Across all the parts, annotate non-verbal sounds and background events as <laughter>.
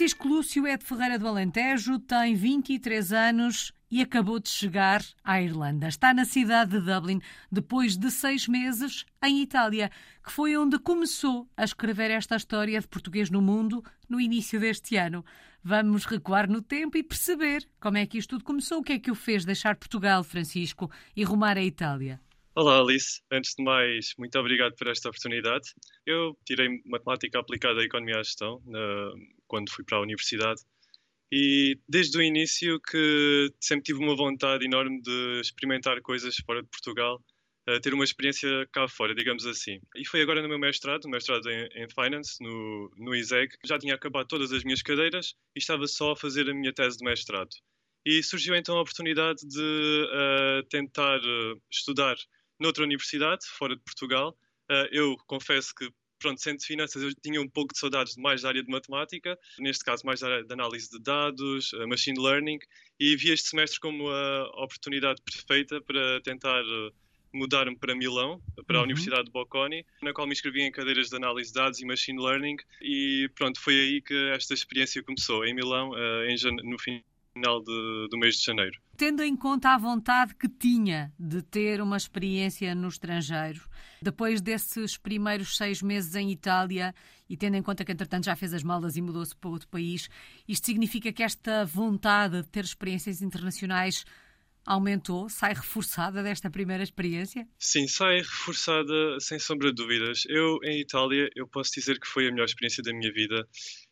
Francisco Lúcio é de Ferreira do Alentejo, tem 23 anos e acabou de chegar à Irlanda. Está na cidade de Dublin depois de seis meses em Itália, que foi onde começou a escrever esta história de português no mundo no início deste ano. Vamos recuar no tempo e perceber como é que isto tudo começou, o que é que o fez deixar Portugal, Francisco, e rumar à Itália. Olá, Alice. Antes de mais, muito obrigado por esta oportunidade. Eu tirei matemática aplicada à economia à gestão na, quando fui para a universidade e desde o início que sempre tive uma vontade enorme de experimentar coisas fora de Portugal, ter uma experiência cá fora, digamos assim. E foi agora no meu mestrado, mestrado em, em Finance, no, no ISEG. Já tinha acabado todas as minhas cadeiras e estava só a fazer a minha tese de mestrado. E surgiu então a oportunidade de uh, tentar uh, estudar noutra universidade, fora de Portugal. Uh, eu confesso que pronto, centro de finanças eu tinha um pouco de saudades de mais da área de matemática, neste caso mais da área de análise de dados, uh, machine learning, e vi este semestre como a oportunidade perfeita para tentar uh, mudar-me para Milão, para a uhum. Universidade de Bocconi, na qual me inscrevi em cadeiras de análise de dados e machine learning, e pronto, foi aí que esta experiência começou, em Milão, em, no fim final de, do mês de janeiro. Tendo em conta a vontade que tinha de ter uma experiência no estrangeiro, depois desses primeiros seis meses em Itália e tendo em conta que, entretanto, já fez as malas e mudou-se para outro país, isto significa que esta vontade de ter experiências internacionais aumentou, sai reforçada desta primeira experiência? Sim, sai reforçada sem sombra de dúvidas. Eu, em Itália, eu posso dizer que foi a melhor experiência da minha vida.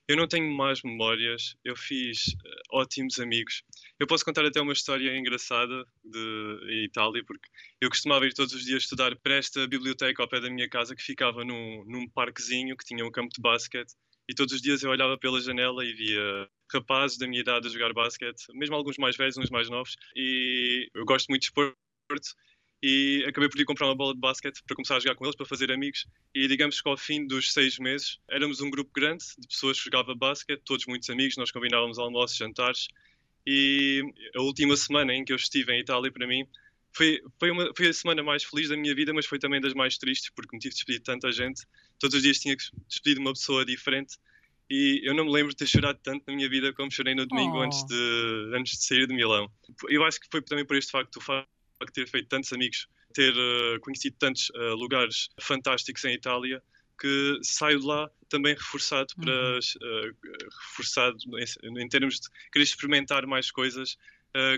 Eu não tenho mais memórias, eu fiz uh, ótimos amigos. Eu posso contar até uma história engraçada de Itália, porque eu costumava ir todos os dias estudar para esta biblioteca ao pé da minha casa, que ficava num, num parquezinho que tinha um campo de basquete. E todos os dias eu olhava pela janela e via rapazes da minha idade a jogar basquete, mesmo alguns mais velhos, uns mais novos. E eu gosto muito de esporte e acabei por ir comprar uma bola de basquete para começar a jogar com eles, para fazer amigos. E digamos que ao fim dos seis meses éramos um grupo grande de pessoas que jogava basquete, todos muitos amigos, nós combinávamos almoços, jantares. E a última semana em que eu estive em Itália, para mim, foi, foi, uma, foi a semana mais feliz da minha vida, mas foi também das mais tristes, porque me tive de despedir de tanta gente. Todos os dias tinha que despedir de uma pessoa diferente. E eu não me lembro de ter chorado tanto na minha vida como chorei no domingo oh. antes, de, antes de sair de Milão. Eu acho que foi também por este facto, o facto ter feito tantos amigos, ter uh, conhecido tantos uh, lugares fantásticos em Itália, que saio de lá também reforçado para uhum. uh, reforçado em, em, termos de querer experimentar mais coisas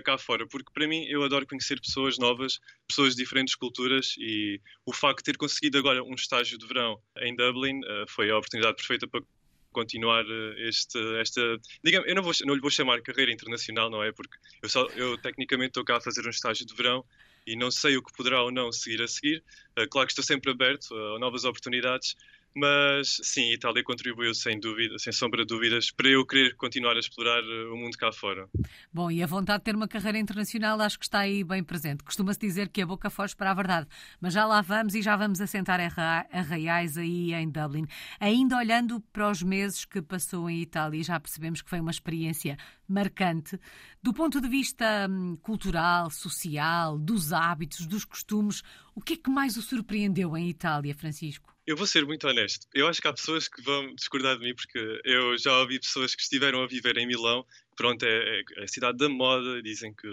cá fora, porque para mim eu adoro conhecer pessoas novas, pessoas de diferentes culturas e o facto de ter conseguido agora um estágio de verão em Dublin foi a oportunidade perfeita para continuar este, esta, digamos, eu não, vou, não lhe vou chamar carreira internacional, não é? Porque eu, só, eu tecnicamente estou cá a fazer um estágio de verão e não sei o que poderá ou não seguir a seguir. Uh, claro que estou sempre aberto a novas oportunidades, mas sim, a Itália contribuiu sem dúvida, sem sombra de dúvidas, para eu querer continuar a explorar eh, o mundo cá fora. Bom, e a vontade de ter uma carreira internacional acho que está aí bem presente. Costuma-se dizer que a boca foge para a verdade, mas já lá vamos e já vamos assentar arraiais aí em Dublin. Ainda olhando para os meses que passou em Itália, já percebemos que foi uma experiência marcante. Do ponto de vista hum, cultural, social, dos hábitos, dos costumes, o que é que mais o surpreendeu em Itália, Francisco? Eu vou ser muito honesto. Eu acho que há pessoas que vão discordar de mim, porque eu já ouvi pessoas que estiveram a viver em Milão. Pronto, é, é a cidade da moda. Dizem que,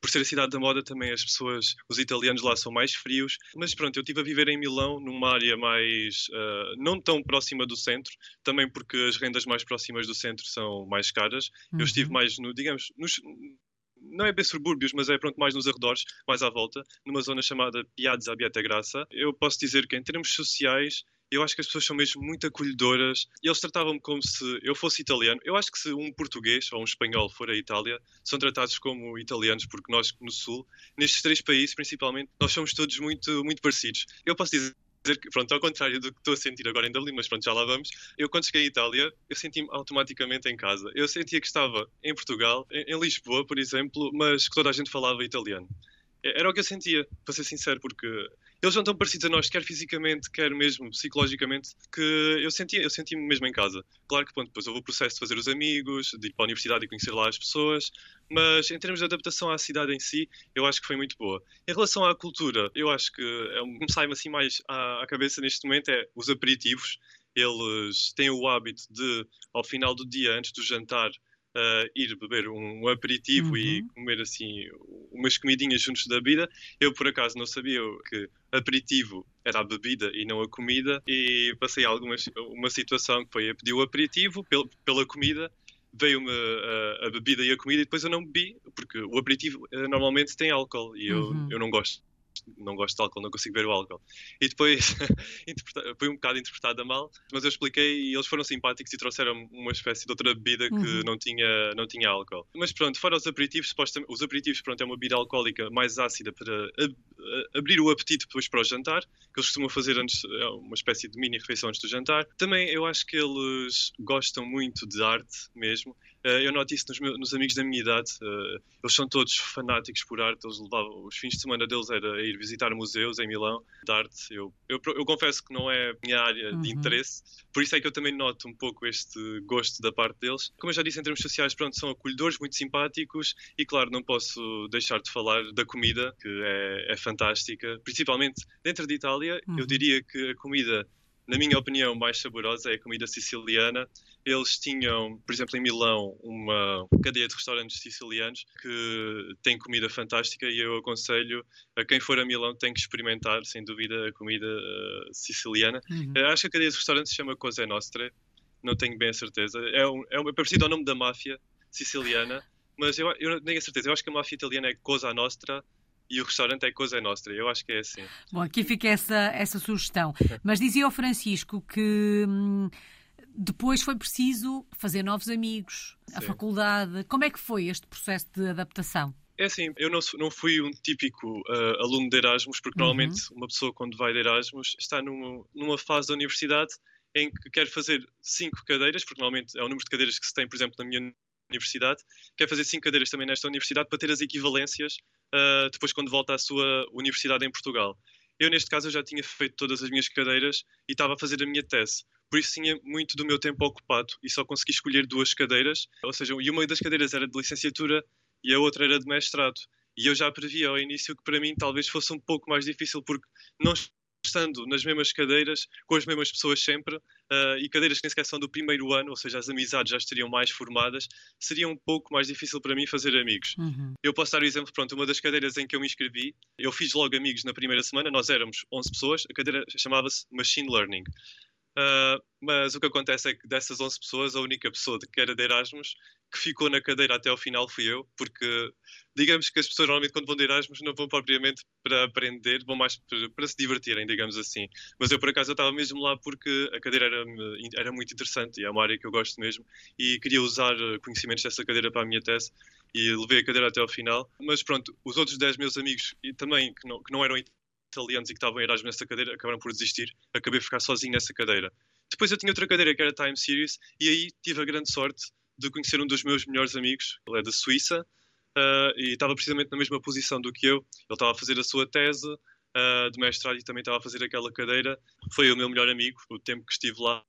por ser a cidade da moda, também as pessoas, os italianos lá são mais frios. Mas pronto, eu estive a viver em Milão, numa área mais. Uh, não tão próxima do centro, também porque as rendas mais próximas do centro são mais caras. Uhum. Eu estive uhum. mais, no, digamos, nos, não é bem subúrbios, mas é pronto, mais nos arredores, mais à volta, numa zona chamada Piazza Beata Graça. Eu posso dizer que em termos sociais, eu acho que as pessoas são mesmo muito acolhedoras eles tratavam-me como se eu fosse italiano. Eu acho que se um português ou um espanhol for à Itália, são tratados como italianos, porque nós no Sul, nestes três países principalmente, nós somos todos muito, muito parecidos. Eu posso dizer dizer que, pronto, ao contrário do que estou a sentir agora em Dublin, mas pronto, já lá vamos. Eu, quando cheguei à Itália, eu senti-me automaticamente em casa. Eu sentia que estava em Portugal, em, em Lisboa, por exemplo, mas que toda a gente falava italiano. Era o que eu sentia, para ser sincero, porque eles são tão parecidos a nós, quer fisicamente, quer mesmo psicologicamente, que eu sentia, eu senti-me mesmo em casa. Claro que pronto, depois houve o processo de fazer os amigos, de ir para a universidade e conhecer lá as pessoas, mas em termos de adaptação à cidade em si, eu acho que foi muito boa. Em relação à cultura, eu acho que é, me sai assim mais à, à cabeça neste momento é os aperitivos. eles têm o hábito de, ao final do dia, antes do jantar, uh, ir beber um, aperitivo uhum. e comer assim umas comidinhas juntos da bebida. Eu, por acaso, não sabia que aperitivo era a bebida e não a comida e passei algumas, uma situação que foi a pedir o aperitivo pel, pela comida veio-me a, a, bebida e a comida e depois eu não bebi, porque o aperitivo uh, normalmente tem álcool e eu, uhum. eu não gosto não gosto de álcool, não consigo ver o álcool. E depois <laughs> foi um bocado interpretada mal, mas eu expliquei e eles foram simpáticos e trouxeram uma espécie de outra bebida que uhum. não, tinha, não tinha álcool. Mas pronto, fora os aperitivos, os aperitivos pronto, é uma bebida alcoólica mais ácida para abrir o apetite depois para o jantar, que eles costumam fazer antes, é uma espécie de mini refeição antes do jantar. Também eu acho que eles gostam muito de arte mesmo. Eh, eu noto isso nos, meus, nos, amigos da minha idade. Eh, eles são todos fanáticos por arte. Eles levavam, os fins de semana deles era ir visitar museus em Milão de arte. Eu, eu, eu confesso que não é a minha área uhum. de interesse, por isso é que eu também noto um pouco este gosto da parte deles. Como eu já disse, em termos sociais, pronto, são acolhedores, muito simpáticos e, claro, não posso deixar de falar da comida, que é, é fantástica. Principalmente dentro de Itália, uhum. eu diria que a comida na minha opinião, mais saborosa é a comida siciliana. Eles tinham, por exemplo, em Milão, uma cadeia de restaurantes sicilianos que tem comida fantástica e eu aconselho a quem for a Milão tem que experimentar, sem dúvida, a comida uh, siciliana. Uhum. Uh, acho que a cadeia de restaurantes se chama Cosa Nostra, não tenho bem a certeza. É, um, é, um, é parecido ao nome da máfia siciliana, mas eu, eu não tenho a certeza. Eu acho que a máfia italiana é Cosa Nostra e o restaurante é coisa nossa. Eu acho que é assim. Bom, aqui fica essa, essa sugestão. Mas dizia ao Francisco que hum, depois foi preciso fazer novos amigos, Sim. a faculdade. Como é que foi este processo de adaptação? É assim, eu não, não fui um típico uh, aluno de Erasmus, porque uhum. normalmente uma pessoa quando vai de Erasmus está numa, numa fase da universidade em que quer fazer cinco cadeiras, porque normalmente é o número de cadeiras que se tem, por exemplo, na minha universidade, quer fazer cinco cadeiras também nesta universidade para ter as equivalências uh, depois quando volta à sua universidade em Portugal. Eu, neste caso, eu já tinha feito todas as minhas cadeiras e estava a fazer a minha tese. Por isso tinha muito do meu tempo ocupado e só consegui escolher duas cadeiras. Ou seja, e uma das cadeiras era de licenciatura e a outra era de mestrado. E eu já previa ao início que para mim talvez fosse um pouco mais difícil, porque não estando nas mesmas cadeiras, com as mesmas pessoas sempre, uh, e cadeiras que nem sequer são do primeiro ano, ou seja, as amizades já estariam mais formadas, seria um pouco mais difícil para mim fazer amigos. Uhum. Eu posso dar o exemplo, pronto, uma das cadeiras em que eu me inscrevi, eu fiz logo amigos na primeira semana, nós éramos 11 pessoas, a cadeira chamava-se Machine Learning. Uh, mas o que acontece é que dessas 11 pessoas, a única pessoa que era de Erasmus que ficou na cadeira até ao final fui eu, porque digamos que as pessoas normalmente quando vão de Erasmus não vão propriamente para aprender, vão mais para, se divertirem, digamos assim. Mas eu por acaso estava mesmo lá porque a cadeira era, era muito interessante e é uma área que eu gosto mesmo e queria usar conhecimentos dessa cadeira para a minha tese e levei a cadeira até ao final. Mas pronto, os outros 10 meus amigos e também que não, que não eram italianos e que estavam Erasmus nessa cadeira acabaram por desistir. Acabei de ficar sozinho nessa cadeira. Depois eu tinha outra cadeira que era Time Series e aí tive a grande sorte de conhecer um dos meus melhores amigos. Ele é da Suíça uh, e estava precisamente na mesma posição do que eu. Ele estava a fazer a sua tese uh, de mestrado e também estava a fazer aquela cadeira. Foi o meu melhor amigo o tempo que estive lá.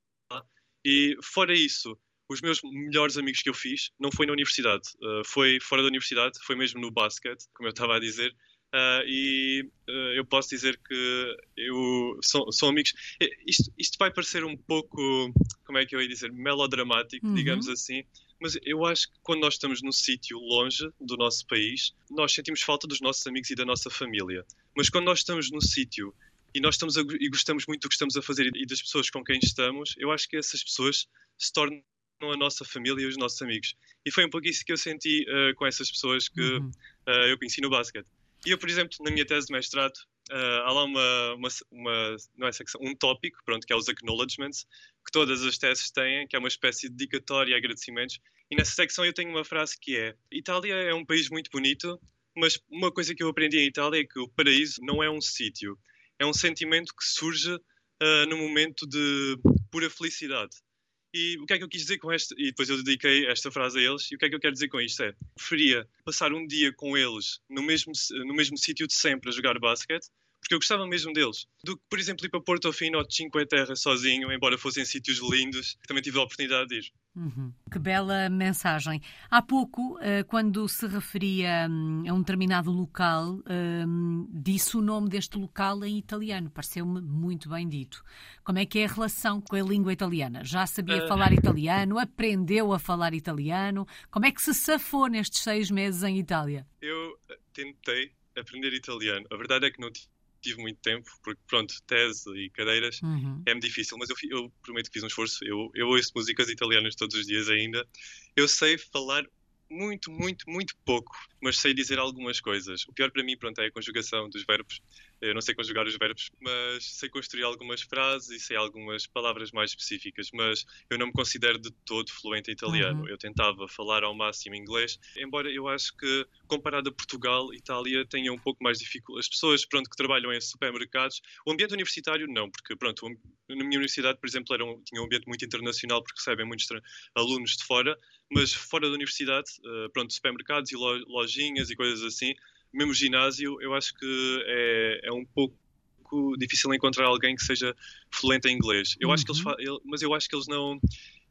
E fora isso, os meus melhores amigos que eu fiz não foi na universidade, uh, foi fora da universidade, foi mesmo no basquete, como eu estava a dizer. Uh, e uh, eu posso dizer que eu sou amigos. Isto, isto vai parecer um pouco, como é que eu ia dizer, melodramático, uhum. digamos assim, mas eu acho que quando nós estamos num sítio longe do nosso país, nós sentimos falta dos nossos amigos e da nossa família. Mas quando nós estamos num sítio e nós estamos a, e gostamos muito do que estamos a fazer e das pessoas com quem estamos, eu acho que essas pessoas se tornam a nossa família e os nossos amigos. E foi um pouco isso que eu senti uh, com essas pessoas que uhum. eu conheci no basquete. E eu, por exemplo, na minha tese de mestrado, uh, há lá uma, uma, uma, não é secção, um tópico, pronto, que é os acknowledgements, que todas as teses têm, que é uma espécie de dedicatória e agradecimentos. E nessa secção eu tenho uma frase que é: Itália é um país muito bonito, mas uma coisa que eu aprendi em Itália é que o paraíso não é um sítio, é um sentimento que surge uh, no momento de pura felicidade. E o que é que eu quis dizer com esta? E depois eu dediquei esta frase a eles. E o que é que eu quero dizer com isto? É: preferia passar um dia com eles no mesmo, no mesmo sítio de sempre a jogar basquete, porque eu gostava mesmo deles. Do que, por exemplo, ir para Portofino ou Cinque Terre sozinho, embora fossem sítios lindos, também tive a oportunidade de ir. Uhum. Que bela mensagem. Há pouco, eh, quando se referia hum, a um determinado local, hum, disse o nome deste local em italiano. Pareceu-me muito bem dito. Como é que é a relação com a língua italiana? Já sabia uh... falar italiano? Aprendeu a falar italiano? Como é que se safou nestes seis meses em Itália? Eu tentei aprender italiano. A verdade é que não tive muito tempo, porque pronto, tese e cadeiras uhum. é difícil, mas eu, eu, prometo que fiz um esforço. Eu, eu ouço músicas italianas todos os dias ainda. Eu sei falar muito, muito, muito pouco, mas sei dizer algumas coisas. O pior para mim, pronto, é a conjugação dos verbos. Eu não sei conjugar os verbos, mas sei construir algumas frases e sei algumas palavras mais específicas, mas eu não me considero de todo fluente em italiano. Uhum. Eu tentava falar ao máximo inglês, embora eu acho que, comparado a Portugal, Itália tenha um pouco mais dificuldade. As pessoas, pronto, que trabalham em supermercados, o ambiente universitário não, porque, pronto, na minha universidade, por exemplo, era um, tinha um ambiente muito internacional, porque recebem muitos alunos de fora, mas fora da universidade, uh, pronto, supermercados e lojinhas e coisas assim, mesmo ginásio, eu acho que é, é um pouco difícil encontrar alguém que seja fluente em inglês. Eu uhum. acho que eles, uhum. mas eu acho que eles não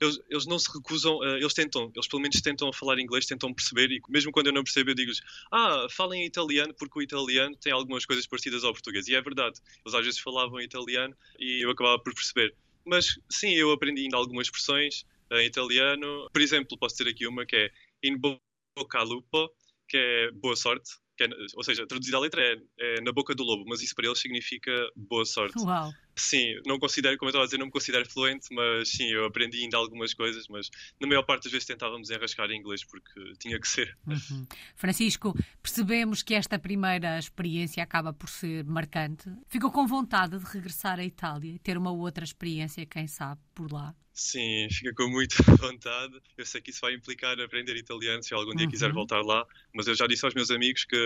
eles, eles não se recusam, uh, eles tentam, eles pelo menos tentam falar inglês, tentam perceber e mesmo quando eu não percebo eu digo-lhes, ah, falem italiano porque o italiano tem algumas coisas parecidas ao português e é verdade. Eles às vezes falavam italiano e eu acabava por perceber. Mas sim, eu aprendi ainda algumas expressões em italiano. Por exemplo, posso ter aqui uma que é in bocca lupo, que é boa sorte, é, ou seja, traduzida a letra é, é, na boca do lobo, mas isso para eles significa boa sorte. Uau. Sim, não considero, como eu estava a dizer, não me considero fluente, mas sim, eu aprendi ainda algumas coisas, mas na maior parte das vezes tentávamos enrascar em inglês porque tinha que ser. Uhum. Francisco, percebemos que esta primeira experiência acaba por ser marcante. Ficou com vontade de regressar à Itália e ter uma outra experiência, quem sabe, por lá? Sim, fica com muita <laughs> vontade. Eu sei que isso vai implicar aprender italiano se algum dia uhum. quiser voltar lá, mas eu já disse aos meus amigos que,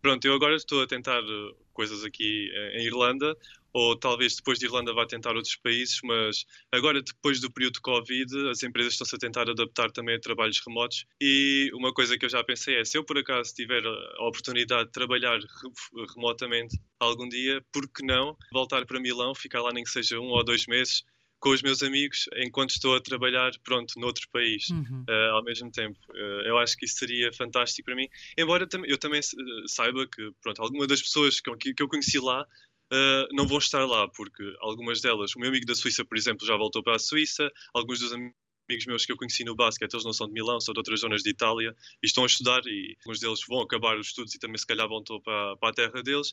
pronto, eu agora estou a tentar eh, coisas aqui eh, em Irlanda, ou talvez depois de Irlanda vá tentar outros países, mas agora, depois do período de Covid, as empresas estão-se a tentar adaptar também a trabalhos remotos. E uma coisa que eu já pensei é: se eu por acaso tiver a oportunidade de trabalhar remotamente algum dia, por que não voltar para Milão, ficar lá nem que seja um ou dois meses? Com os meus amigos enquanto estou a trabalhar, pronto, noutro país uhum. uh, ao mesmo tempo. Uh, eu acho que isso seria fantástico para mim. Embora eu também eh, saiba que, pronto, algumas das pessoas que, que eu conheci lá Uh, não vão estar lá, porque algumas delas, o meu amigo da Suíça, por exemplo, já voltou para a Suíça, alguns dos amigos meus que eu conheci no basquete, eles não são de Milão, são de outras zonas de Itália e estão a estudar e alguns deles vão acabar os estudos e também se calhar voltam para, para a terra deles.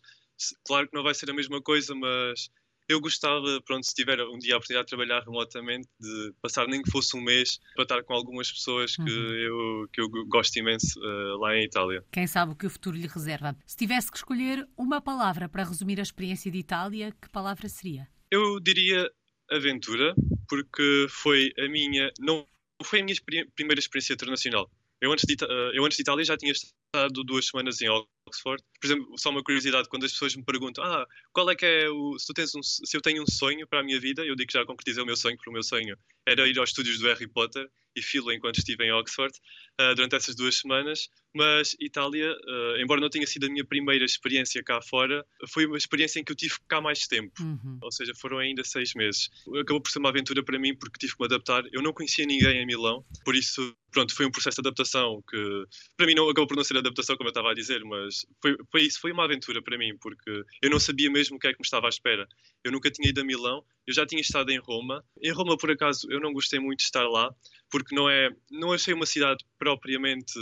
Claro que não vai ser a mesma coisa, mas eu gostava, pronto, se tiver um dia a oportunidade de trabalhar remotamente, de passar nem que fosse um mês para estar com algumas pessoas que, uhum. eu, que eu gosto imenso uh, lá em Itália. Quem sabe o que o futuro lhe reserva. Se tivesse que escolher uma palavra para resumir a experiência de Itália, que palavra seria? Eu diria aventura, porque foi a minha, não foi a minha primeira experiência internacional. Eu antes de, uh, eu antes de Itália já tinha estado duas semanas em Oxford. Por exemplo, só uma curiosidade, quando as pessoas me perguntam ah, qual é que é o... Se, um, se eu tenho um sonho para a minha vida, eu digo que já concretizei o meu sonho, porque o meu sonho era ir aos estúdios do Harry Potter e filo enquanto estive em Oxford uh, durante essas duas semanas. Mas Itália, uh, embora não tenha sido a minha primeira experiência cá fora, foi uma experiência em que eu tive cá mais tempo. Uhum. Ou seja, foram ainda seis meses. Acabou por ser uma aventura para mim porque tive que me adaptar. Eu não conhecia ninguém em Milão, por isso, pronto, foi um processo de adaptação que para mim não acabou por não ser adaptação, como eu estava a dizer, mas foi, foi isso, foi uma aventura para mim, porque eu não sabia mesmo o que é que me estava à espera. Eu nunca tinha ido a Milão, eu já tinha estado em Roma. Em Roma, por acaso, eu não gostei muito de estar lá, porque não é, não achei uma cidade propriamente,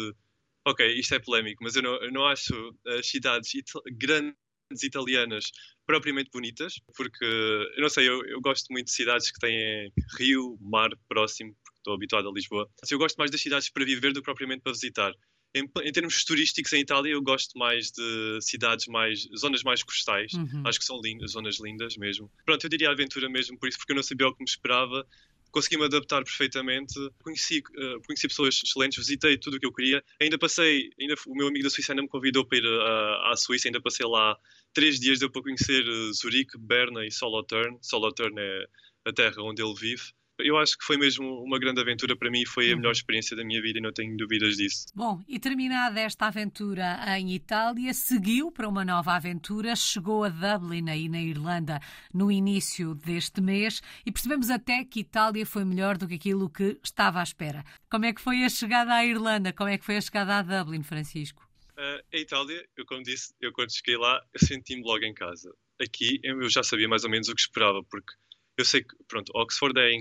ok, isto é polémico, mas eu não, eu não acho as cidades grandes italianas propriamente bonitas, porque eu não sei, eu, eu gosto muito de cidades que têm rio, mar próximo, porque estou habituado a Lisboa. Eu gosto mais das cidades para viver do que propriamente para visitar. Em, em, termos turísticos em Itália, eu gosto mais de cidades mais. zonas mais costais. Uhum. Acho que são lindas, zonas lindas mesmo. Pronto, eu diria aventura mesmo, por isso, porque eu não sabia o que me esperava. Consegui-me adaptar perfeitamente. Conheci, uh, conheci pessoas excelentes, visitei tudo o que eu queria. Ainda passei, ainda, o meu amigo da Suíça ainda me convidou para ir uh, à Suíça, ainda passei lá três dias, deu para conhecer uh, Zurique, Berna e Solothurn. Solothurn é a terra onde ele vive eu acho que foi mesmo uma grande aventura para mim, foi a melhor uhum. experiência da minha vida e não tenho dúvidas disso. Bom, e terminada esta aventura em Itália, seguiu para uma nova aventura, chegou a Dublin, aí na Irlanda, no início deste mês e percebemos até que Itália foi melhor do que aquilo que estava à espera. Como é que foi a chegada à Irlanda? Como é que foi a chegada a Dublin, Francisco? Uh, a Itália, eu como disse, eu quando cheguei lá, eu senti-me logo em casa. Aqui eu já sabia mais ou menos o que esperava, porque eu sei que, pronto, Oxford é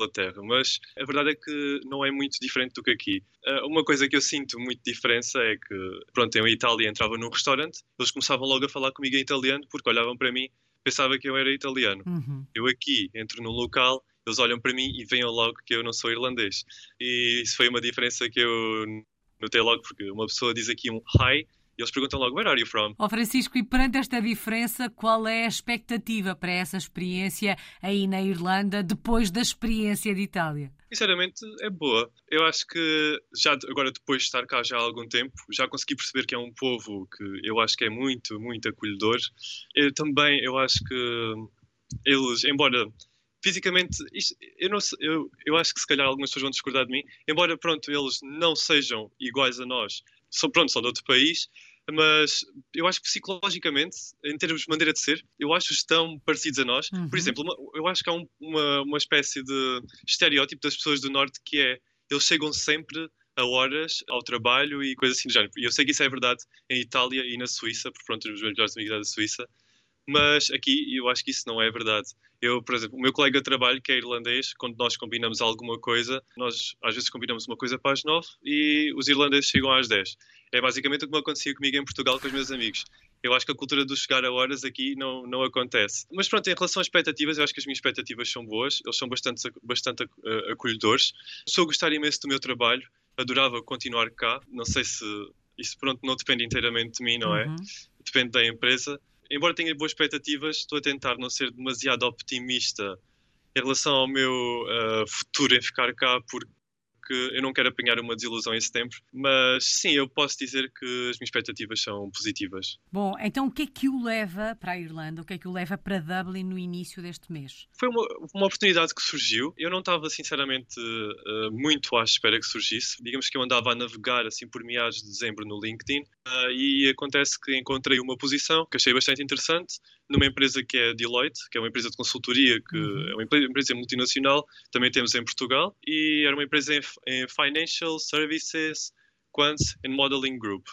Inglaterra, mas a verdade é que não é muito diferente do que aqui. Uh, uma coisa que eu sinto muito diferença é que, pronto, eu em Itália entrava num restaurante, eles começavam logo a falar comigo em italiano, porque olhavam para mim, pensava que eu era italiano. Uhum. Eu aqui entro num local, eles olham para mim e veem logo que eu não sou irlandês. E isso foi uma diferença que eu notei logo, porque uma pessoa diz aqui um hi e eles perguntam logo, where are you from? Ó oh, Francisco, e perante esta diferença, qual é a expectativa para essa experiência aí na Irlanda, depois da experiência de Itália? Sinceramente, é boa. Eu acho que já agora depois de estar cá já há algum tempo, já consegui perceber que é um povo que eu acho que é muito, muito acolhedor. Eu também, eu acho que eles, embora fisicamente, isto, eu, não, eu, eu acho que se calhar algumas pessoas vão discordar de mim, embora pronto, eles não sejam iguais a nós, são, pronto, são de outro país, mas eu acho que psicologicamente, em termos de maneira de ser, eu acho que estão parecidos a nós. Uhum. Por exemplo, uma, eu acho que há um, uma, uma espécie de estereótipo das pessoas do Norte que é eles chegam sempre a horas ao trabalho e coisas assim do género. E eu sei que isso é verdade em Itália e na Suíça, porque pronto, os meus melhores amigos da Suíça, mas aqui eu acho que isso não é verdade. Eu, por exemplo, o meu colega de trabalho, que é irlandês, quando nós combinamos alguma coisa, nós às vezes combinamos uma coisa para as nove e os irlandeses chegam às dez. É basicamente o que me acontecia comigo em Portugal com os meus amigos. Eu acho que a cultura do chegar a horas aqui não, não acontece. Mas pronto, em relação às expectativas, eu acho que as minhas expectativas são boas, eles são bastante, bastante uh, acolhedores. Estou a gostar imenso do meu trabalho, adorava continuar cá. Não sei se isso pronto não depende inteiramente de mim, não é? Uhum. Depende da empresa embora tenha boas expectativas, estou a tentar não ser demasiado optimista em relação ao meu uh, futuro em ficar cá, porque porque eu não quero apanhar uma desilusão em setembro, mas sim, eu posso dizer que as minhas expectativas são positivas. Bom, então o que é que o leva para a Irlanda? O que é que o leva para Dublin no início deste mês? Foi uma, uma oportunidade que surgiu. Eu não estava, sinceramente, uh, muito à espera que surgisse. Digamos que eu andava a navegar assim por meados de dezembro no LinkedIn uh, e acontece que encontrei uma posição que achei bastante interessante numa empresa que é a Deloitte, que é uma empresa de consultoria, que uhum. é uma empresa multinacional, também temos em Portugal, e era uma empresa em, em Financial Services Quants and Modeling Group.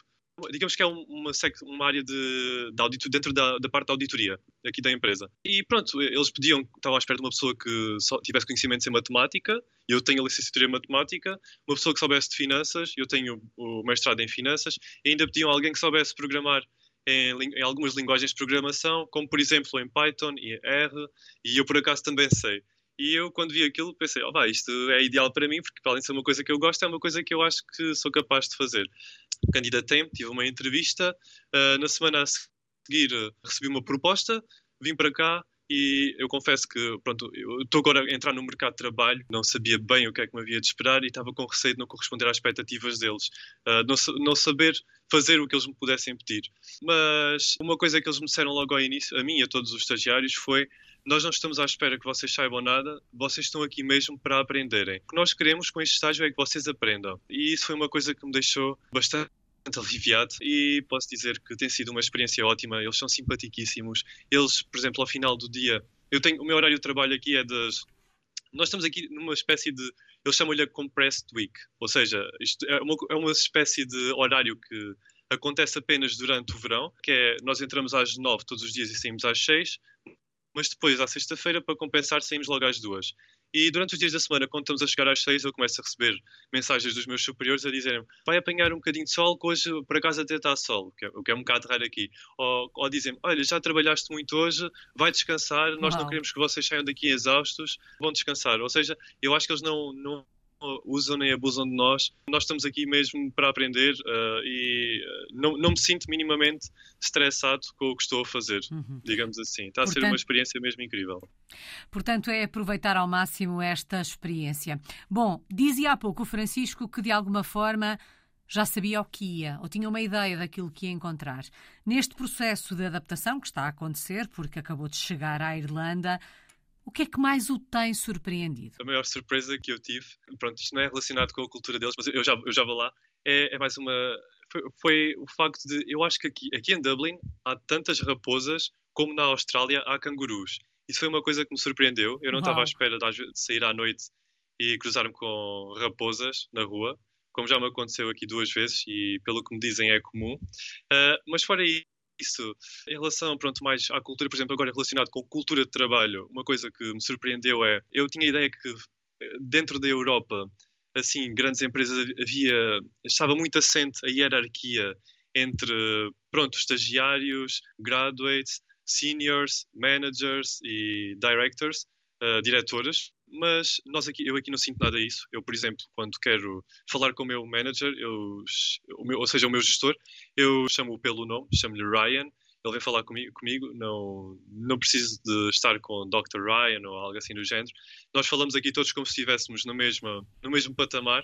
Digamos que é uma, uma área de, de audito dentro da, da, parte da auditoria aqui da empresa. E pronto, eles pediam, estavam à espera de uma pessoa que só tivesse conhecimentos em matemática, eu tenho a licenciatura em matemática, uma pessoa que soubesse de finanças, eu tenho o mestrado em finanças, e ainda pediam alguém que soubesse programar em, em, algumas linguagens de programação, como por exemplo em Python e R, e eu por acaso também sei. E eu, quando vi aquilo, pensei: oh, vai, isto é ideal para mim, porque, além de ser uma coisa que eu gosto, é uma coisa que eu acho que sou capaz de fazer. Candidatei-me, tive uma entrevista. Uh, na semana a seguir, recebi uma proposta, vim para cá e eu confesso que, pronto, eu estou agora a entrar no mercado de trabalho, não sabia bem o que é que me havia de esperar e estava com receio de não corresponder às expectativas deles, uh, não, não, saber fazer o que eles me pudessem pedir. Mas uma coisa que eles me disseram logo ao início, a mim e a todos os estagiários, foi nós não estamos à espera que vocês saibam nada, vocês estão aqui mesmo para aprenderem. O que nós queremos com este estágio é que vocês aprendam. E isso foi uma coisa que me deixou bastante aliviado e posso dizer que tem sido uma experiência ótima. Eles são simpaticíssimos. Eles, por exemplo, ao final do dia, eu tenho o meu horário de trabalho aqui é das nós estamos aqui numa espécie de eles chamam-lhe a compressed week, ou seja, é uma, é uma espécie de horário que acontece apenas durante o verão, que é nós entramos às nove todos os dias e saímos às seis, mas depois, à sexta-feira, para compensar, saímos logo às duas. E durante os dias da semana, quando estamos a chegar às seis, eu começo a receber mensagens dos meus superiores a dizerem vai apanhar um bocadinho de sol, que hoje por acaso até está sol, que é, o que é um bocado raro aqui. Ou, ou dizem olha, já trabalhaste muito hoje, vai descansar, nós não queremos que vocês saiam daqui exaustos, vão descansar. Ou seja, eu acho que eles não, não usam nem abusam de nós. Nós estamos aqui mesmo para aprender uh, e uh, não, não me sinto minimamente estressado com o que estou a fazer, uhum. digamos assim. Está Portanto, a ser uma experiência mesmo incrível. Portanto, é aproveitar ao máximo esta experiência. Bom, dizia há pouco o Francisco que de alguma forma já sabia o que ia, ou tinha uma ideia daquilo que ia encontrar. Neste processo de adaptação que está a acontecer, porque acabou de chegar à Irlanda, O que é que mais o tem surpreendido? A maior surpresa que eu tive, pronto, isto não é relacionado com a cultura deles, mas eu já, eu já vou lá, é, é mais uma. Foi, foi, o facto de. Eu acho que aqui, aqui em Dublin há tantas raposas como na Austrália há cangurus. Isso foi uma coisa que me surpreendeu. Eu não estava à espera de sair à noite e cruzar-me com raposas na rua, como já me aconteceu aqui duas vezes e pelo que me dizem é comum. Uh, mas fora isso, em relação pronto, mais à cultura, por exemplo, agora relacionado com cultura de trabalho, uma coisa que me surpreendeu é, eu tinha a ideia que eh, dentro da Europa, assim, grandes empresas havia, estava muito assente a hierarquia entre, pronto, estagiários, graduates, seniors, managers e directors, uh, diretoras, mas nós aqui, eu aqui não sinto nada disso. Eu, por exemplo, quando quero falar com o meu manager, eu, o meu, ou seja, o meu gestor, eu chamo-o pelo nome, chamo-lhe Ryan, ele vem falar comigo, comigo, não, não preciso de estar com Dr. Ryan ou algo assim do género. Nós falamos aqui todos como se estivéssemos no mesmo, no mesmo patamar.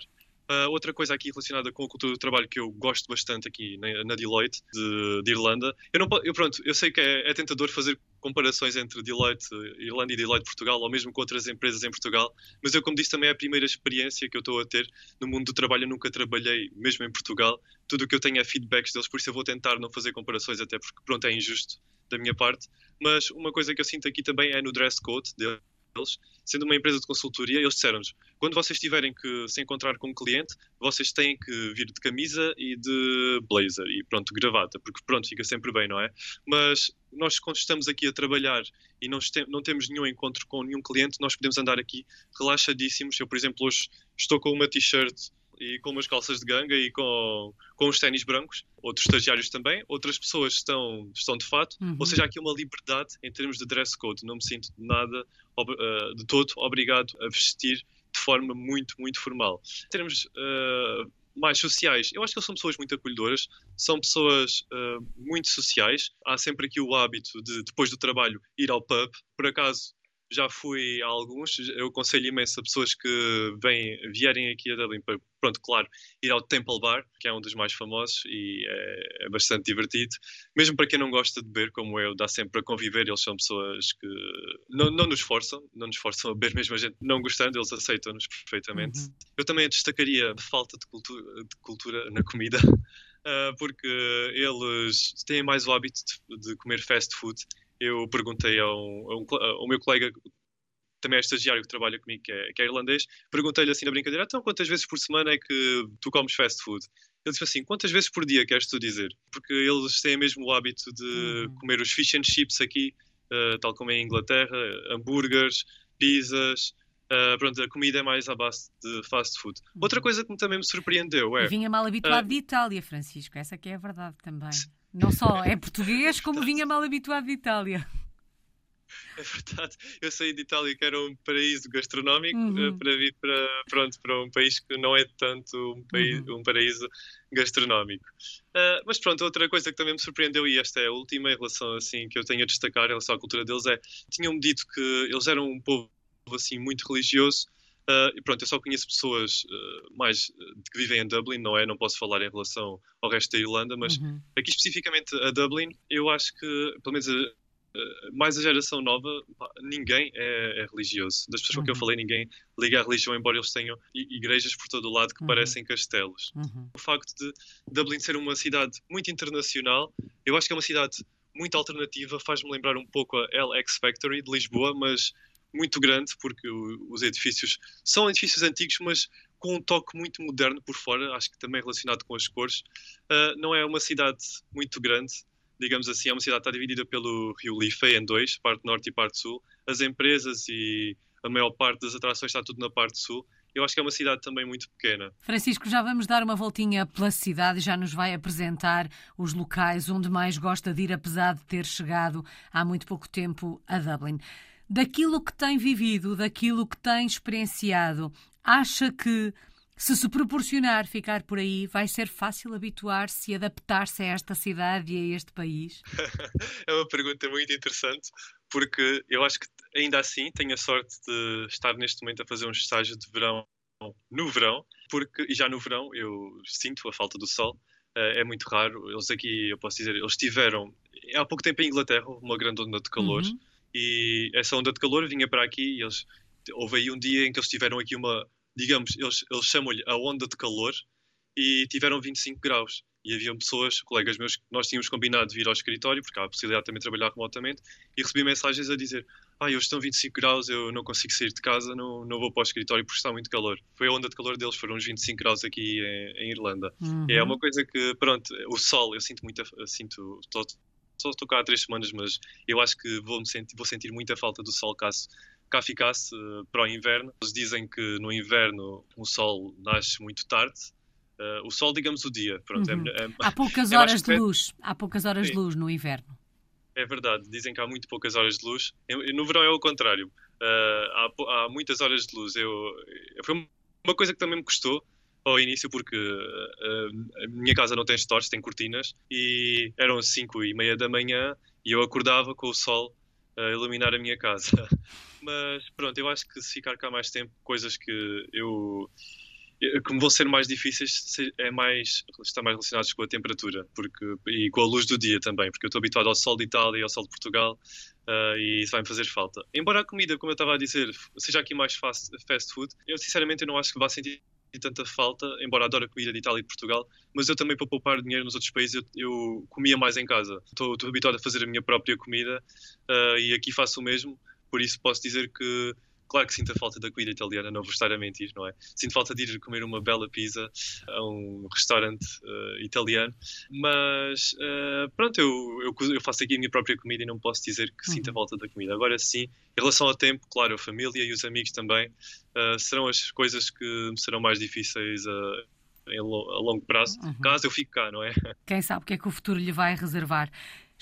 Uh, outra coisa aqui relacionada com a cultura do trabalho que eu gosto bastante aqui na, na Deloitte de, de, Irlanda, eu não eu pronto, eu sei que é, é, tentador fazer comparações entre Deloitte Irlanda e Deloitte Portugal, ou mesmo com outras empresas em Portugal, mas eu como disse também é a primeira experiência que eu estou a ter no mundo do trabalho, eu nunca trabalhei mesmo em Portugal, tudo o que eu tenho é feedbacks deles, por isso eu vou tentar não fazer comparações até porque pronto é injusto da minha parte, mas uma coisa que eu sinto aqui também é no dress code deles deles, sendo uma empresa de consultoria, eles disseram-nos: quando vocês tiverem que se encontrar com um cliente, vocês têm que vir de camisa e de blazer e pronto, gravata, porque pronto, fica sempre bem, não é? Mas nós, quando estamos aqui a trabalhar e não, não temos nenhum encontro com nenhum cliente, nós podemos andar aqui relaxadíssimos. Eu, por exemplo, hoje estou com uma t-shirt e com umas calças de ganga e com, com os ténis brancos, outros estagiários também, outras pessoas estão, estão de fato, uhum. ou seja, há aqui uma liberdade em termos de dress code, não me sinto nada, uh, de todo, obrigado a vestir de forma muito, muito formal. Em termos uh, mais sociais, eu acho que eles são pessoas muito acolhedoras, são pessoas uh, muito sociais, há sempre aqui o hábito de, depois do trabalho, ir ao pub, por acaso já fui a alguns, eu aconselho imenso a pessoas que vêm, vierem aqui a Dublin para, pronto, claro, ir ao Temple Bar, que é um dos mais famosos e é, é, bastante divertido. Mesmo para quem não gosta de beber, como eu, dá sempre para conviver, eles são pessoas que não, não nos forçam, não nos forçam a beber, mesmo a gente não gostando, eles aceitam-nos perfeitamente. Uhum. Eu também destacaria a falta de cultura, de cultura na comida. Uh, <laughs> porque eles têm mais o hábito de, de comer fast food eu perguntei a um, a um, ao meu colega, também é estagiário que trabalha comigo, que é, que é irlandês, perguntei-lhe assim na brincadeira: então quantas vezes por semana é que tu comes fast food? Ele disse assim: quantas vezes por dia queres tu dizer? Porque eles têm mesmo o hábito de uhum. comer os fish and chips aqui, uh, tal como em Inglaterra, hambúrgueres, pizzas. Uh, pronto, a comida é mais à base de fast food. Uhum. Outra coisa que também me surpreendeu é. vinha mal habituado uh, de Itália, Francisco, essa que é a verdade também. Não só é português, como vinha mal habituado de Itália. É verdade. Eu saí de Itália que era um paraíso gastronómico uhum. Eh, para vir para, pronto, para um país que não é tanto um, país, uhum. um paraíso gastronómico. Uh, mas pronto, outra coisa que também me surpreendeu, e esta é a última em relação assim que eu tenho a destacar em relação à cultura deles, é tinham-me dito que eles eram um povo assim muito religioso Uh, e pronto, eu só conheço pessoas uh, mais que vivem em Dublin, não é? Não posso falar em relação ao resto da Irlanda, mas uhum. aqui especificamente a Dublin, eu acho que, pelo menos mais a geração nova, ninguém é, é, religioso. Das pessoas uhum. com que eu uhum. falei, ninguém liga à religião, embora eles tenham igrejas por todo o lado que uhum. parecem castelos. Uhum. O facto de Dublin ser uma cidade muito internacional, eu acho que é uma cidade muito alternativa, faz-me lembrar um pouco a LX Factory de Lisboa, mas muito grande, porque os edifícios são edifícios antigos, mas com um toque muito moderno por fora, acho que também relacionado com as cores. Uh, não é uma cidade muito grande, digamos assim, é uma cidade que está dividida pelo rio Liffey em dois, parte norte e parte sul. As empresas e a maior parte das atrações está tudo na parte sul. Eu acho que é uma cidade também muito pequena. Francisco, já vamos dar uma voltinha pela cidade e já nos vai apresentar os locais onde mais gosta de ir, apesar de ter chegado há muito pouco tempo a Dublin daquilo que tem vivido, daquilo que tem experienciado, acha que se se proporcionar ficar por aí, vai ser fácil habituar-se e adaptar-se a esta cidade e a este país? <laughs> é uma pergunta muito interessante, porque eu acho que ainda assim tenho a sorte de estar neste momento a fazer um estágio de verão no verão, porque e já no verão eu sinto a falta do sol. Eh, é muito raro. Eles aqui, eu posso dizer, eles tiveram há pouco tempo em Inglaterra uma grande onda de calor. Uhum e essa onda de calor vinha para aqui e eles houve aí um dia em que eles tiveram aqui uma, digamos, eles, eles chamam-lhe a onda de calor e tiveram 25 graus. E havia pessoas, colegas meus, que nós tínhamos combinado de vir ao escritório, porque há a possibilidade de também trabalhar remotamente, e recebi mensagens a dizer: Ah, hoje estão 25 graus, eu não consigo sair de casa, não, não vou para o escritório porque está muito calor. Foi a onda de calor deles, foram uns 25 graus aqui em, em Irlanda. Uhum. É uma coisa que, pronto, o sol, eu sinto muito, sinto, só estou cá há três semanas, mas eu acho que vou, sentir, vou sentir muita falta do sol caso cá ficasse uh, para o inverno. Eles dizem que no inverno o sol nasce muito tarde. Uh, o sol, digamos, o dia. Pronto, é uhum. é, é, há poucas <laughs> é horas de luz. Há poucas horas Sim. de luz no inverno. É verdade, dizem que há muito poucas horas de luz. No verão é o contrário. Uh, há, há, muitas horas de luz. Eu, foi uma coisa que também me custou ao início porque uh, a minha casa não tem stores, tem cortinas e eram 5 e meia da manhã e eu acordava com o sol a iluminar a minha casa. <laughs> Mas pronto, eu acho que se ficar cá mais tempo, coisas que eu como vão ser mais difíceis é mais está mais relacionados com a temperatura porque e com a luz do dia também porque eu estou habituado ao sol de Itália e ao sol de Portugal uh, e isso vai me fazer falta embora a comida como eu estava a dizer seja aqui mais fast, fast food eu sinceramente não acho que vá sentir tanta falta, embora adore a comida de Itália e de Portugal, mas eu também para poupar dinheiro nos outros países eu, eu comia mais em casa. Estou, estou, habituado a fazer a minha própria comida uh, e aqui faço o mesmo, por isso posso dizer que claro que sinto a falta da comida italiana, não vou estar a mentir, não é? Sinto falta de ir comer uma bela pizza a um restaurante uh, italiano, mas uh, pronto, eu, eu, eu, faço aqui a minha própria comida e não posso dizer que sinto a uhum. falta da comida. Agora sim, em relação ao tempo, claro, a família e os amigos também uh, serão as coisas que me serão mais difíceis a a longo prazo, uhum. caso eu fique cá, não é? Quem sabe o que é que o futuro lhe vai reservar.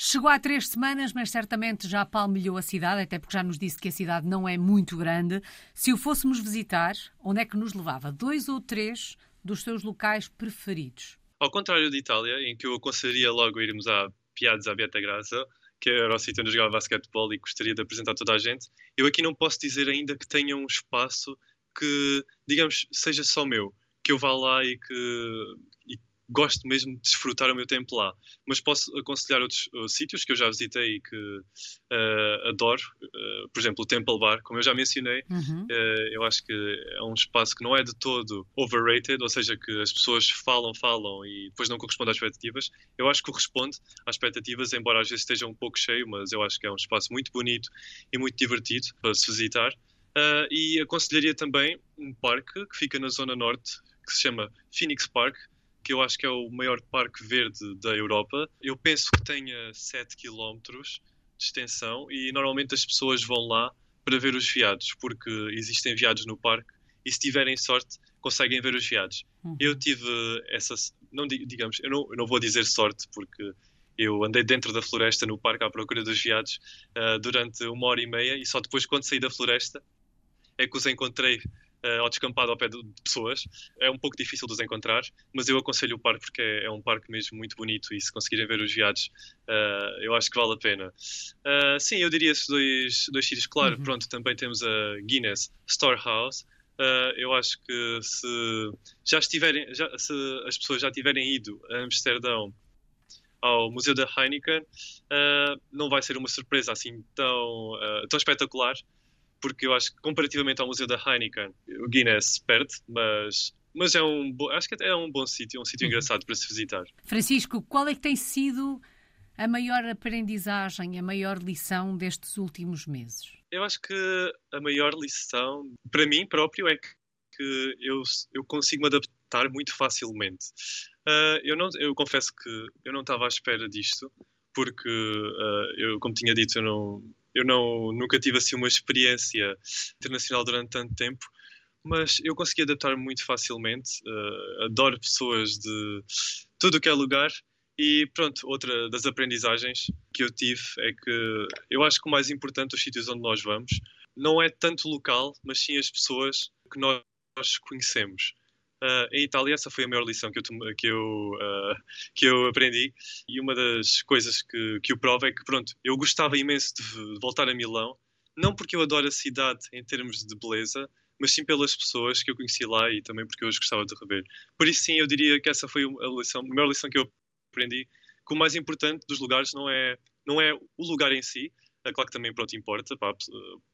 Chegou há três semanas, mas certamente já palmilhou a cidade, até porque já nos disse que a cidade não é muito grande. Se o fôssemos visitar, onde é que nos levava? Dois ou três dos seus locais preferidos? Ao contrário de Itália, em que eu aconselharia logo irmos à Piazza Beata Graça, que era o sítio onde jogava basquetebol e gostaria de apresentar toda a gente, eu aqui não posso dizer ainda que tenha um espaço que, digamos, seja só meu, que eu vá lá e que gosto mesmo de desfrutar o meu tempo lá. Mas posso aconselhar outros uh, sítios que eu já visitei e que uh, adoro. Uh, por exemplo, o Temple Bar, como eu já mencionei, uhum. Uh, eu acho que é um espaço que não é de todo overrated, ou seja, que as pessoas falam, falam e depois não corresponde às expectativas. Eu acho que corresponde às expectativas, embora às vezes esteja um pouco cheio, mas eu acho que é um espaço muito bonito e muito divertido para se visitar. e aconselharia também um parque que fica na zona norte, que se chama Phoenix Park, que eu acho que é o maior parque verde da Europa. Eu penso que tenha 7 km de extensão e normalmente as pessoas vão lá para ver os veados, porque existem veados no parque e se tiverem sorte conseguem ver os veados. Uhum. Eu tive essa, não digamos, eu não, eu não vou dizer sorte porque eu andei dentro da floresta no parque à procura dos veados uh, durante uma hora e meia e só depois quando saí da floresta é que os encontrei uh, ao descampado ao pé de, pessoas. É um pouco difícil de os encontrar, mas eu aconselho o parque porque é, é um parque mesmo muito bonito e se conseguirem ver os viados, uh, eu acho que vale a pena. Uh, sim, eu diria esses dois, dois sítios. Claro, uhum. pronto, também temos a Guinness Storehouse. Eu acho que se já estiverem, já, se as pessoas já tiverem ido a Amsterdão ao Museu da Heineken, uh, não vai ser uma surpresa assim tão, uh, tão espetacular, porque eu acho que comparativamente ao Museu da Heineken, o Guinness perde, mas mas é um acho que é um bom sítio, um sítio uhum. engraçado para se visitar. Francisco, qual é que tem sido a maior aprendizagem, a maior lição destes últimos meses? Eu acho que a maior lição para mim próprio é que, que eu, eu consigo me adaptar muito facilmente. Uh, eu não eu confesso que eu não estava à espera disto porque uh, eu como tinha dito eu não eu não, nunca tive assim uma experiência internacional durante tanto tempo, mas eu consegui adaptar-me muito facilmente. Uh, adoro pessoas de tudo o que é lugar. E pronto, outra das aprendizagens que eu tive é que eu acho que o mais importante dos sítios onde nós vamos não é tanto o local, mas sim as pessoas que nós conhecemos. Uh, em Itália, essa foi a maior lição que eu, que eu, uh, que eu aprendi. E uma das coisas que, que o prova é que, pronto, eu gostava imenso de, voltar a Milão, não porque eu adoro a cidade em termos de beleza, mas sim pelas pessoas que eu conheci lá e também porque eu as gostava de rever. Por isso, sim, eu diria que essa foi a, lição, a maior lição que eu aprendi. Que o mais importante dos lugares não é, não é o lugar em si, É claro que também, pronto, importa para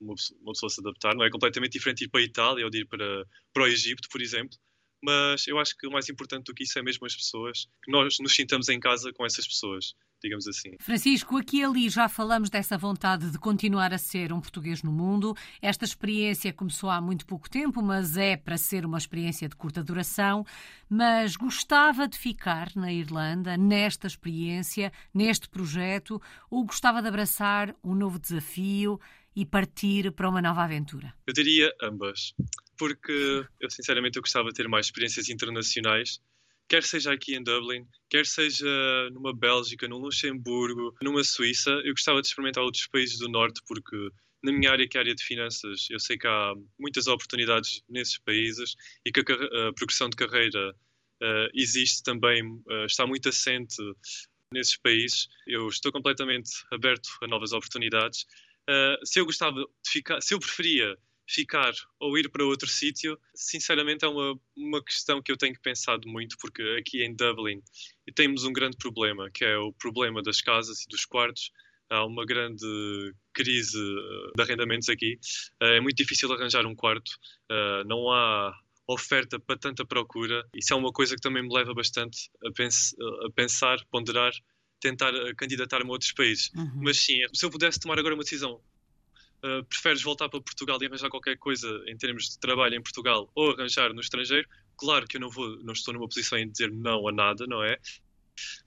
uma pessoa se adaptar. Não é completamente diferente ir para a Itália ou de ir para, para o Egito, por exemplo. Mas eu acho que o mais importante do que isso é mesmo as pessoas, que nós nos sintamos em casa com essas pessoas digamos assim. Francisco, aqui e ali já falamos dessa vontade de continuar a ser um português no mundo. Esta experiência começou há muito pouco tempo, mas é para ser uma experiência de curta duração. Mas gostava de ficar na Irlanda, nesta experiência, neste projeto, ou gostava de abraçar um novo desafio e partir para uma nova aventura? Eu diria ambas, porque eu sinceramente eu gostava de ter mais experiências internacionais quer seja aqui em Dublin, quer seja numa Bélgica, num Luxemburgo, numa Suíça, eu gostava de experimentar outros países do Norte, porque na minha área, que é a área de finanças, eu sei que há muitas oportunidades nesses países e que a, a progressão de carreira uh, existe também, uh, está muito assente nesses países. Eu estou completamente aberto a novas oportunidades. Uh, se eu gostava de ficar, se eu preferia ficar ou ir para outro sítio, sinceramente é uma, uma questão que eu tenho pensado muito, porque aqui em Dublin temos um grande problema, que é o problema das casas e dos quartos. Há uma grande crise eh, de arrendamentos aqui. Eh, é muito difícil arranjar um quarto, eh, não há oferta para tanta procura. Isso é uma coisa que também me leva bastante a, pens a pensar, ponderar, tentar candidatar-me a outros países. Uhum. Mas sim, se eu pudesse tomar agora uma decisão uh, preferes voltar para Portugal e arranjar qualquer coisa em termos de trabalho em Portugal ou arranjar no estrangeiro, claro que eu não vou, não estou numa posição em dizer não a nada, não é?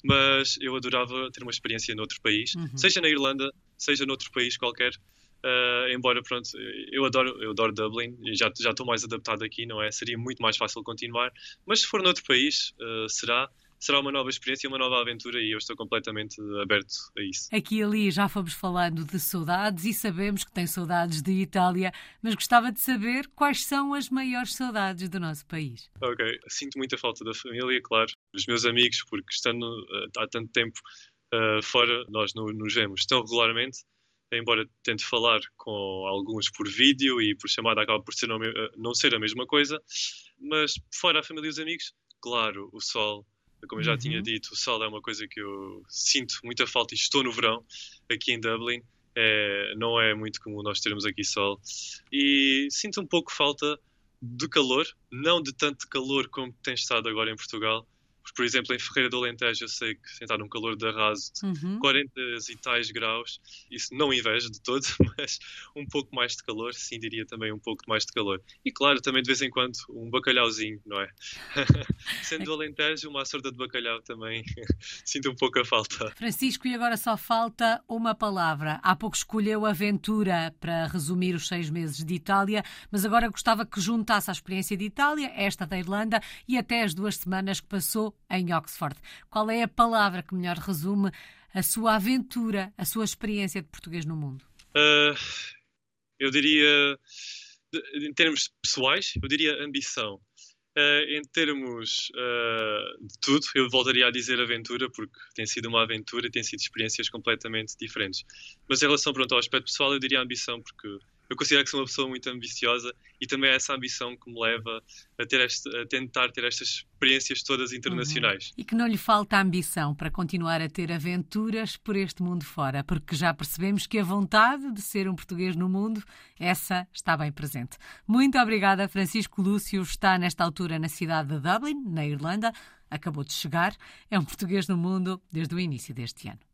Mas eu adorava ter uma experiência noutro país, uhum. seja na Irlanda, seja noutro país qualquer. Uh, embora, pronto, eu adoro, eu adoro Dublin e já, já estou mais adaptado aqui, não é? Seria muito mais fácil continuar. Mas se for noutro país, uh, será será uma nova experiência, uma nova aventura e eu estou completamente aberto a isso. Aqui e ali já fomos falando de saudades e sabemos que tem saudades de Itália, mas gostava de saber quais são as maiores saudades do nosso país. Ok, sinto muita falta da família, claro, dos meus amigos, porque estando uh, há tanto tempo uh, fora, nós não nos vemos tão regularmente embora tente falar com alguns por vídeo e por chamada acaba por ser não, eh, não, ser a mesma coisa, mas fora a família e os amigos, claro, o sol, como eu já uhum. tinha dito, o sol é uma coisa que eu sinto muita falta e estou no verão aqui em Dublin. É, não é muito comum nós termos aqui sol. E sinto um pouco falta de calor, não de tanto calor como tem estado agora em Portugal, por exemplo, em Ferreira do Alentejo, eu sei que sentar num calor de arraso de uhum. 40 e tais graus, isso não inveja de todo, <laughs> mas um pouco mais de calor, sim, diria também um pouco mais de calor. E claro, também de vez em quando um bacalhauzinho, não é? <laughs> Sendo do Alentejo, uma sorda de bacalhau também <laughs> sinto um pouco a falta. Francisco, e agora só falta uma palavra. Há pouco escolheu aventura para resumir os seis meses de Itália, mas agora gostava que juntasse a experiência de Itália, esta da Irlanda e até as duas semanas que passou em Oxford. Qual é a palavra que melhor resume a sua aventura, a sua experiência de português no mundo? Uh, eu diria, em termos pessoais, eu diria ambição. Uh, em termos uh, de tudo, eu voltaria a dizer aventura, porque tem sido uma aventura e tem sido experiências completamente diferentes. Mas em relação pronto, ao aspecto pessoal, eu diria ambição, porque eu considero que sou uma pessoa muito ambiciosa e também é essa ambição que me leva a, ter este, a tentar ter estas experiências todas internacionais. Uhum. E que não lhe falta ambição para continuar a ter aventuras por este mundo fora, porque já percebemos que a vontade de ser um português no mundo, essa está bem presente. Muito obrigada, Francisco Lúcio, está nesta altura na cidade de Dublin, na Irlanda, acabou de chegar, é um português no mundo desde o início deste ano.